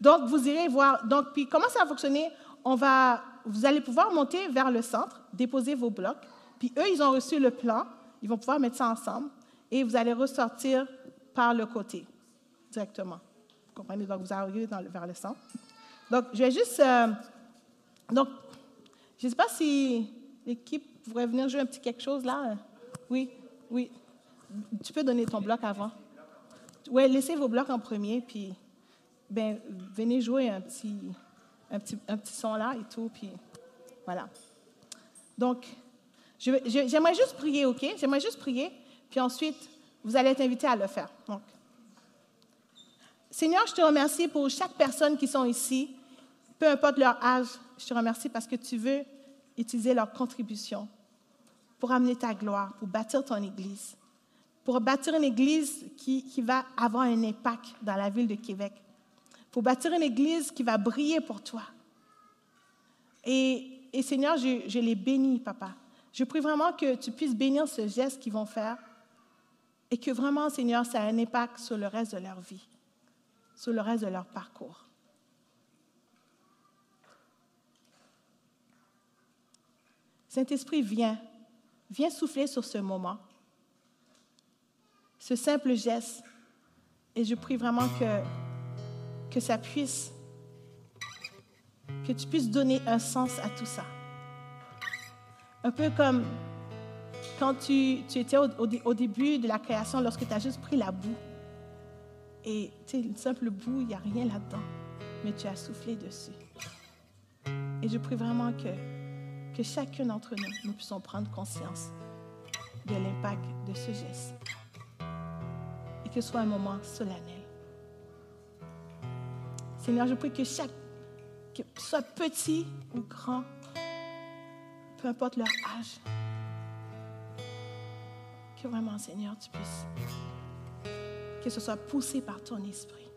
Donc, vous irez voir. Donc, puis comment ça va fonctionner? On va, vous allez pouvoir monter vers le centre, déposer vos blocs. Puis eux, ils ont reçu le plan. Ils vont pouvoir mettre ça ensemble. Et vous allez ressortir par le côté, directement. Vous comprenez? Donc, vous arrivez dans vers le centre. Donc, je vais juste... Euh, donc, je ne sais pas si l'équipe pourrait venir jouer un petit quelque chose là. Oui, oui. Tu peux donner ton bloc avant. Oui, laissez vos blocs en premier, puis ben, venez jouer un petit, un, petit, un petit son là et tout, puis voilà. Donc, j'aimerais juste prier, OK? J'aimerais juste prier, puis ensuite, vous allez être invité à le faire. Donc, Seigneur, je te remercie pour chaque personne qui sont ici, peu importe leur âge. Je te remercie parce que tu veux utiliser leur contribution pour amener ta gloire, pour bâtir ton Église pour bâtir une église qui, qui, va avoir un impact dans la ville de Québec, pour bâtir une église qui va briller pour toi. Et, et Seigneur, je, je, les bénis, papa. Je prie vraiment que tu puisses bénir ce geste qu'ils vont faire et que vraiment, Seigneur, ça a un impact sur le reste de leur vie, sur le reste de leur parcours. Saint-Esprit, viens, viens souffler sur ce moment ce simple geste. Et je prie vraiment que, que ça puisse, que tu puisses donner un sens à tout ça. Un peu comme quand tu, tu étais au, au, début de la création, lorsque tu as juste pris la boue. Et tu sais, une simple boue, il n'y a rien là-dedans, mais tu as soufflé dessus. Et je prie vraiment que, que chacun d'entre nous, nous puissions prendre conscience de l'impact de ce geste que ce soit un moment solennel. Seigneur, je prie que chaque, que soit petit ou grand, peu importe leur âge, que vraiment, Seigneur, tu puisses, que ce soit poussé par ton esprit.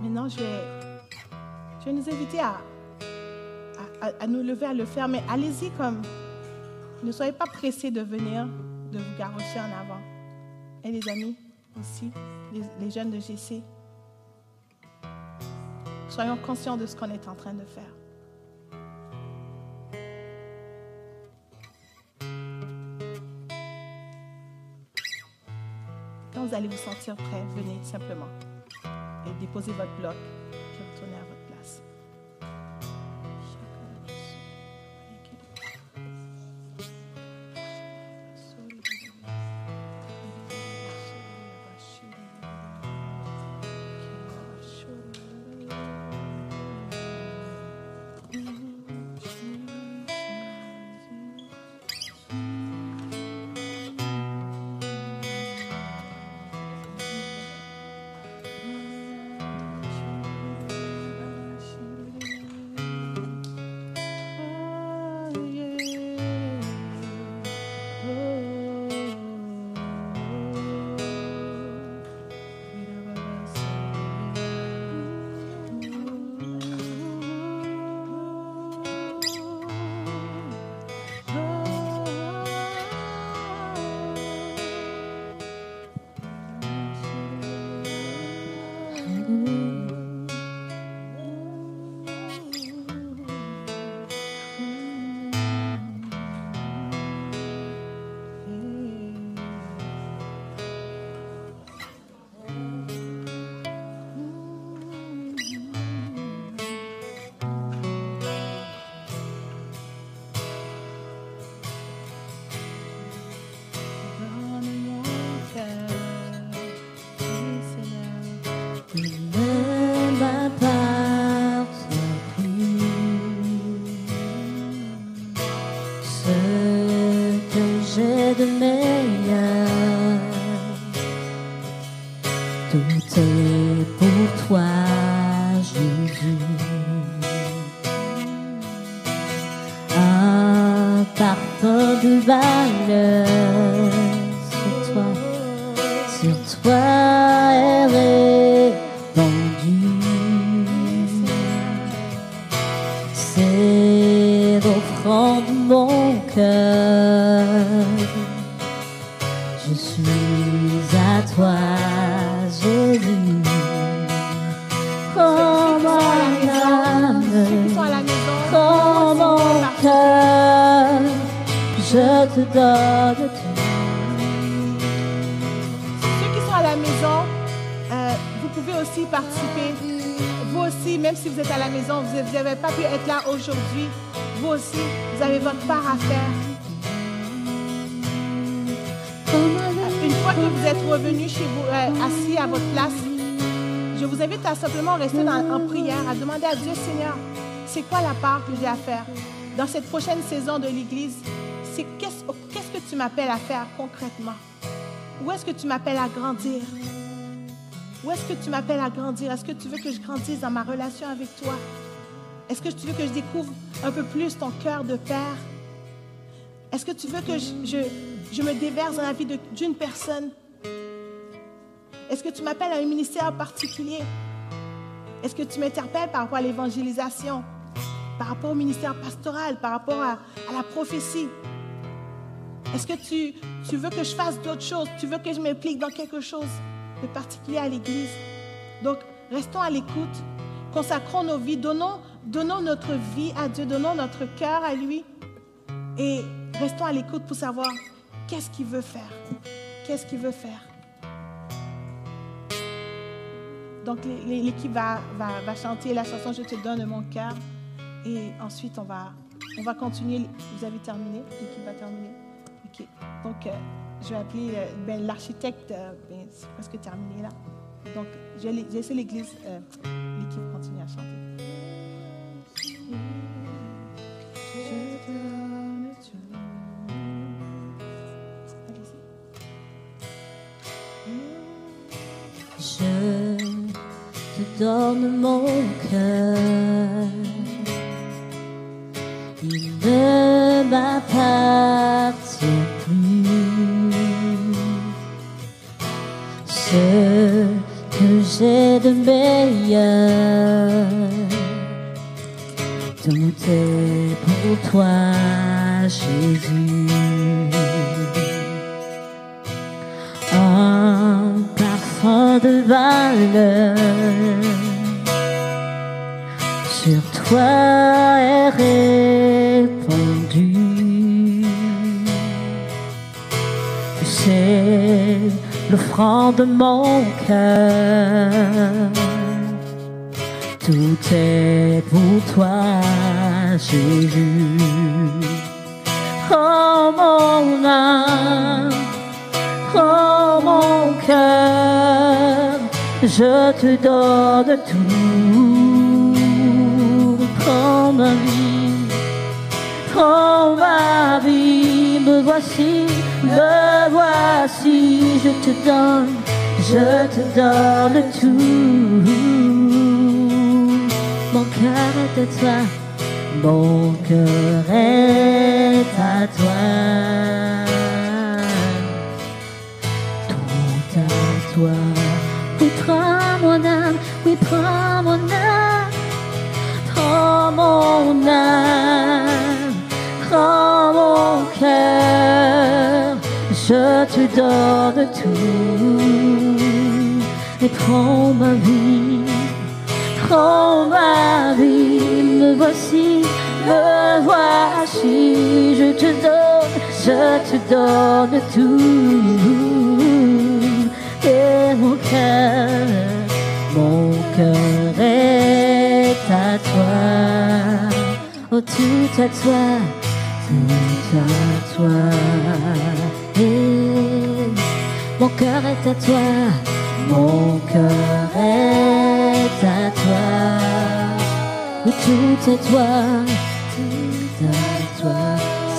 Maintenant, je vais, je vais nous inviter à à, nous lever à le faire, mais allez-y comme. Ne soyez pas pressés de venir, de vous garrocher en avant. Et les amis aussi, les, jeunes de GC, soyons conscients de ce qu'on est en train de faire. vous allez vous sentir prêt, venez simplement et déposez votre bloc Suis à toi, Jésus. Comme la âme, comme mon cœur, je te donne tout. Ceux qui sont à la maison, euh, vous pouvez aussi participer. Vous aussi, même si vous êtes à la maison, vous n'avez pas pu être là aujourd'hui, vous aussi, vous avez votre part à faire. Que vous êtes revenu chez vous, euh, assis à votre place, je vous invite à simplement rester en prière, à demander à Dieu, Seigneur, c'est quoi la part que j'ai à faire dans cette prochaine saison de l'Église? C'est qu'est-ce qu'est-ce que tu m'appelles à faire concrètement? Où est-ce que tu m'appelles à grandir? Où est-ce que tu m'appelles à grandir? Est-ce que tu veux que je grandisse dans ma relation avec toi? Est-ce que tu veux que je découvre un peu plus ton cœur de père? Est-ce que tu veux que je- je me déverse dans la vie d'une personne? Est-ce que tu m'appelles à un ministère particulier? Est-ce que tu m'interpelles par rapport à l'évangélisation, par rapport au ministère pastoral, par rapport à, à la prophétie? Est-ce que tu, tu veux que je fasse d'autres choses? Tu veux que je m'implique dans quelque chose de particulier à l'Église? Donc, restons à l'écoute, consacrons nos vies, donnons, donnons notre vie à Dieu, donnons notre cœur à lui et restons à l'écoute pour savoir qu'est-ce qu'il veut faire? Qu'est-ce qu'il veut faire? Donc, l'équipe va, va, chanter la chanson Je te donne mon cœur. Et ensuite, on va, on va continuer. Vous avez terminé? L'équipe va terminer OK. Donc, euh, je vais appeler euh, ben, l'architecte. euh, ben, c'est presque terminé là. Donc, je vais la- laisser l'église, l'équipe continuer à chanter. Donne mon cœur. Il ne m'appartient plus. Ce que j'ai de meilleur, tout est pour toi, toi est répandu. C'est l'offrande de mon cœur. Tout est pour toi, Jésus. Oh mon âme, oh mon cœur, je te donne tout. Ma vie, prends ma vie, me voici, me voici, je te donne, je te donne tout. Mon cœur est à toi, mon cœur est à toi. Tout à toi. Oui, prends mon âme, oui, prends. Mon âme, prends mon cœur. Je te donne tout. Et prends ma vie, prends ma vie. Me voici, me voici. Je te donne, je te donne tout. Et mon cœur, mon cœur est à toi. Oh, tout à toi, tout à toi. Mon cœur est à toi, mon cœur est à toi. Oui, tout à toi, tout à toi.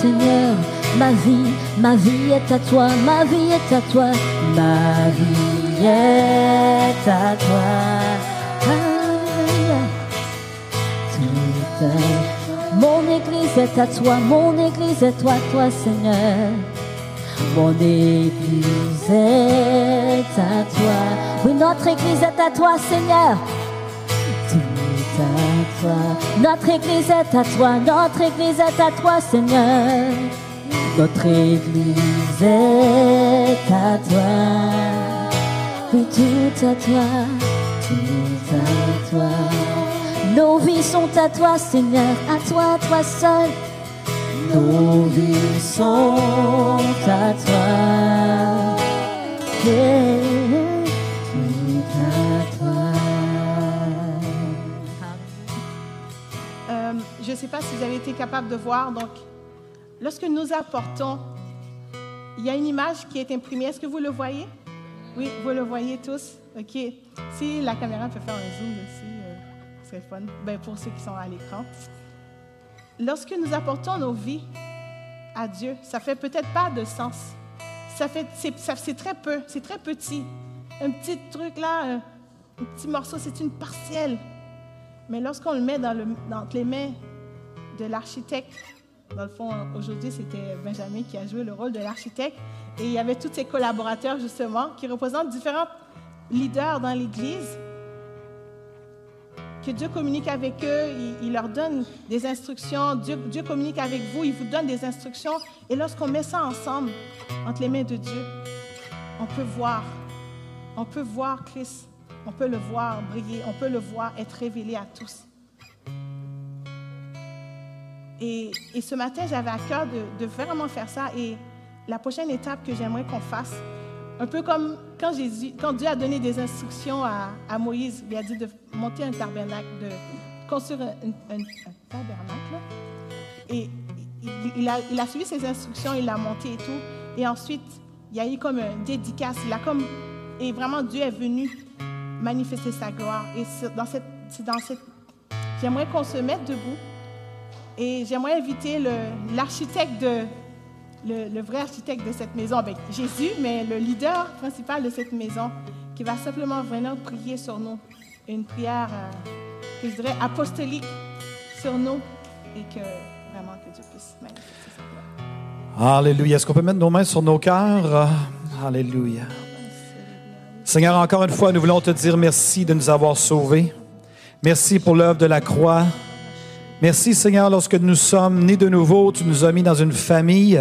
Seigneur, ma vie, ma vie est à toi, ma vie est à toi, ma vie est à toi. Mon église est à toi, mon église est à toi, Seigneur. Mon église est à toi. Oui, notre église est à toi, Seigneur. Tout à toi. Notre église est à toi, notre église est à toi, Seigneur. Notre église est à toi. Oui, toi, tout à toi. Nos vies sont à toi, Seigneur, à toi, toi seul. Nos vies sont à toi. Yeah, tout à toi. Euh, je ne sais pas si vous avez été capable de voir. Donc, lorsque nous apportons, il y a une image qui est imprimée. Est-ce que vous le voyez? Oui, vous le voyez tous. OK. Si la caméra peut faire un zoom dessus, euh, Ben, pour ceux qui sont à l'écran. Lorsque nous apportons nos vies à Dieu, ça fait peut-être pas de sens. Ça fait, c'est, très peu, c'est très petit. Un petit truc là, un, un petit morceau, c'est une partielle. Mais lorsqu'on le met dans, dans les mains de l'architecte, dans le fond, aujourd'hui, c'était Benjamin qui a joué le rôle de l'architecte, et il y avait tous ses collaborateurs, justement, qui représentent différents leaders dans l'Église, que Dieu communique avec eux, il, leur donne des instructions, Dieu, Dieu communique avec vous, il vous donne des instructions, et lorsqu'on met ça ensemble, entre les mains de Dieu, on peut voir, on peut voir Christ, on peut le voir briller, on peut le voir être révélé à tous. Et, ce matin, j'avais à cœur de vraiment faire ça. Et la prochaine étape que j'aimerais qu'on fasse, un peu comme quand, Dieu a donné des instructions à, Moïse, il a dit de monter un tabernacle, de construire un, tabernacle. Et il, a, suivi ses instructions, il l'a monté et tout. Et ensuite, il y a eu comme un dédicace. Il a comme, et vraiment, Dieu est venu manifester sa gloire. Et c'est dans cette, c'est dans cette, j'aimerais qu'on se mette debout. Et j'aimerais inviter l'architecte de, le, vrai architecte de cette maison, avec Jésus, mais le leader principal de cette maison, qui va simplement venir prier sur nous. Une prière, euh, que je dirais, apostolique sur nous et que vraiment que Dieu puisse. Alléluia. Est-ce qu'on peut mettre nos mains sur nos cœurs? Alléluia. Seigneur, encore une fois, nous voulons te dire merci de nous avoir sauvés. Merci pour l'œuvre de la croix. Merci, Seigneur, lorsque nous sommes nés de nouveau, tu nous as mis dans une famille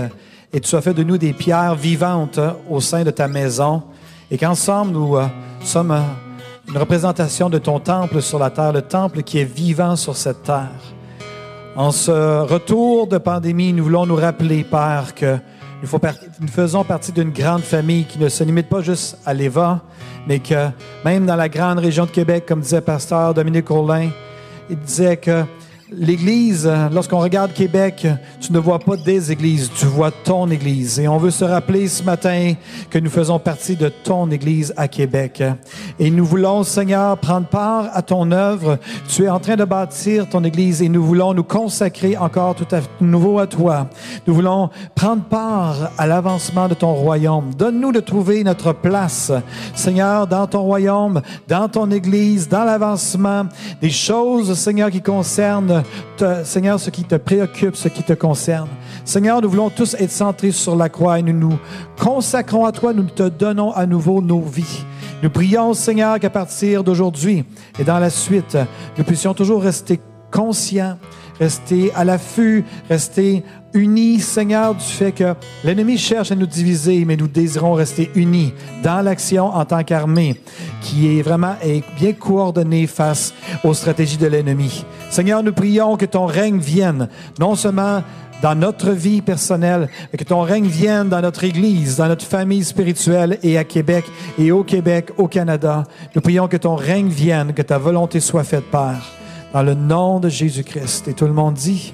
et tu as fait de nous des pierres vivantes euh, au sein de ta maison. Et qu'ensemble, nous euh, sommes euh, une représentation de ton temple sur la terre, le temple qui est vivant sur cette terre. En ce retour de pandémie, nous voulons nous rappeler, Père, que Nous, faisons partie d'une grande famille qui ne se limite pas juste à l'Éva, mais que même dans la grande région de Québec, comme disait pasteur Dominique Rollin, il disait que l'Église, lorsqu'on regarde Québec, tu ne vois pas des églises, tu vois ton Église. Et on veut se rappeler ce matin que nous faisons partie de ton Église à Québec. Et nous voulons, Seigneur, prendre part à ton œuvre. Tu es en train de bâtir ton Église et nous voulons nous consacrer encore tout à nouveau à toi. Nous voulons prendre part à l'avancement de ton royaume. Donne-nous de trouver notre place, Seigneur, dans ton royaume, dans ton Église, dans l'avancement des choses, Seigneur, qui concernent, Seigneur, ce qui te préoccupe, ce qui te concerne. Seigneur, nous voulons tous être centrés sur la croix et nous nous consacrons à toi, nous te donnons à nouveau nos vies. Nous prions, Seigneur, qu'à partir d'aujourd'hui et dans la suite, nous puissions toujours rester conscients, rester à l'affût, rester unis, Seigneur, du fait que l'ennemi cherche à nous diviser, mais nous désirons rester unis dans l'action en tant qu'armée qui est vraiment est bien coordonnée face aux stratégies de l'ennemi. Seigneur, nous prions que ton règne vienne, non seulement dans notre vie personnelle, mais que ton règne vienne dans notre Église, dans notre famille spirituelle et à Québec et au Québec, au Canada. Nous prions que ton règne vienne, que ta volonté soit faite, Père, dans le nom de Jésus-Christ. Et tout le monde dit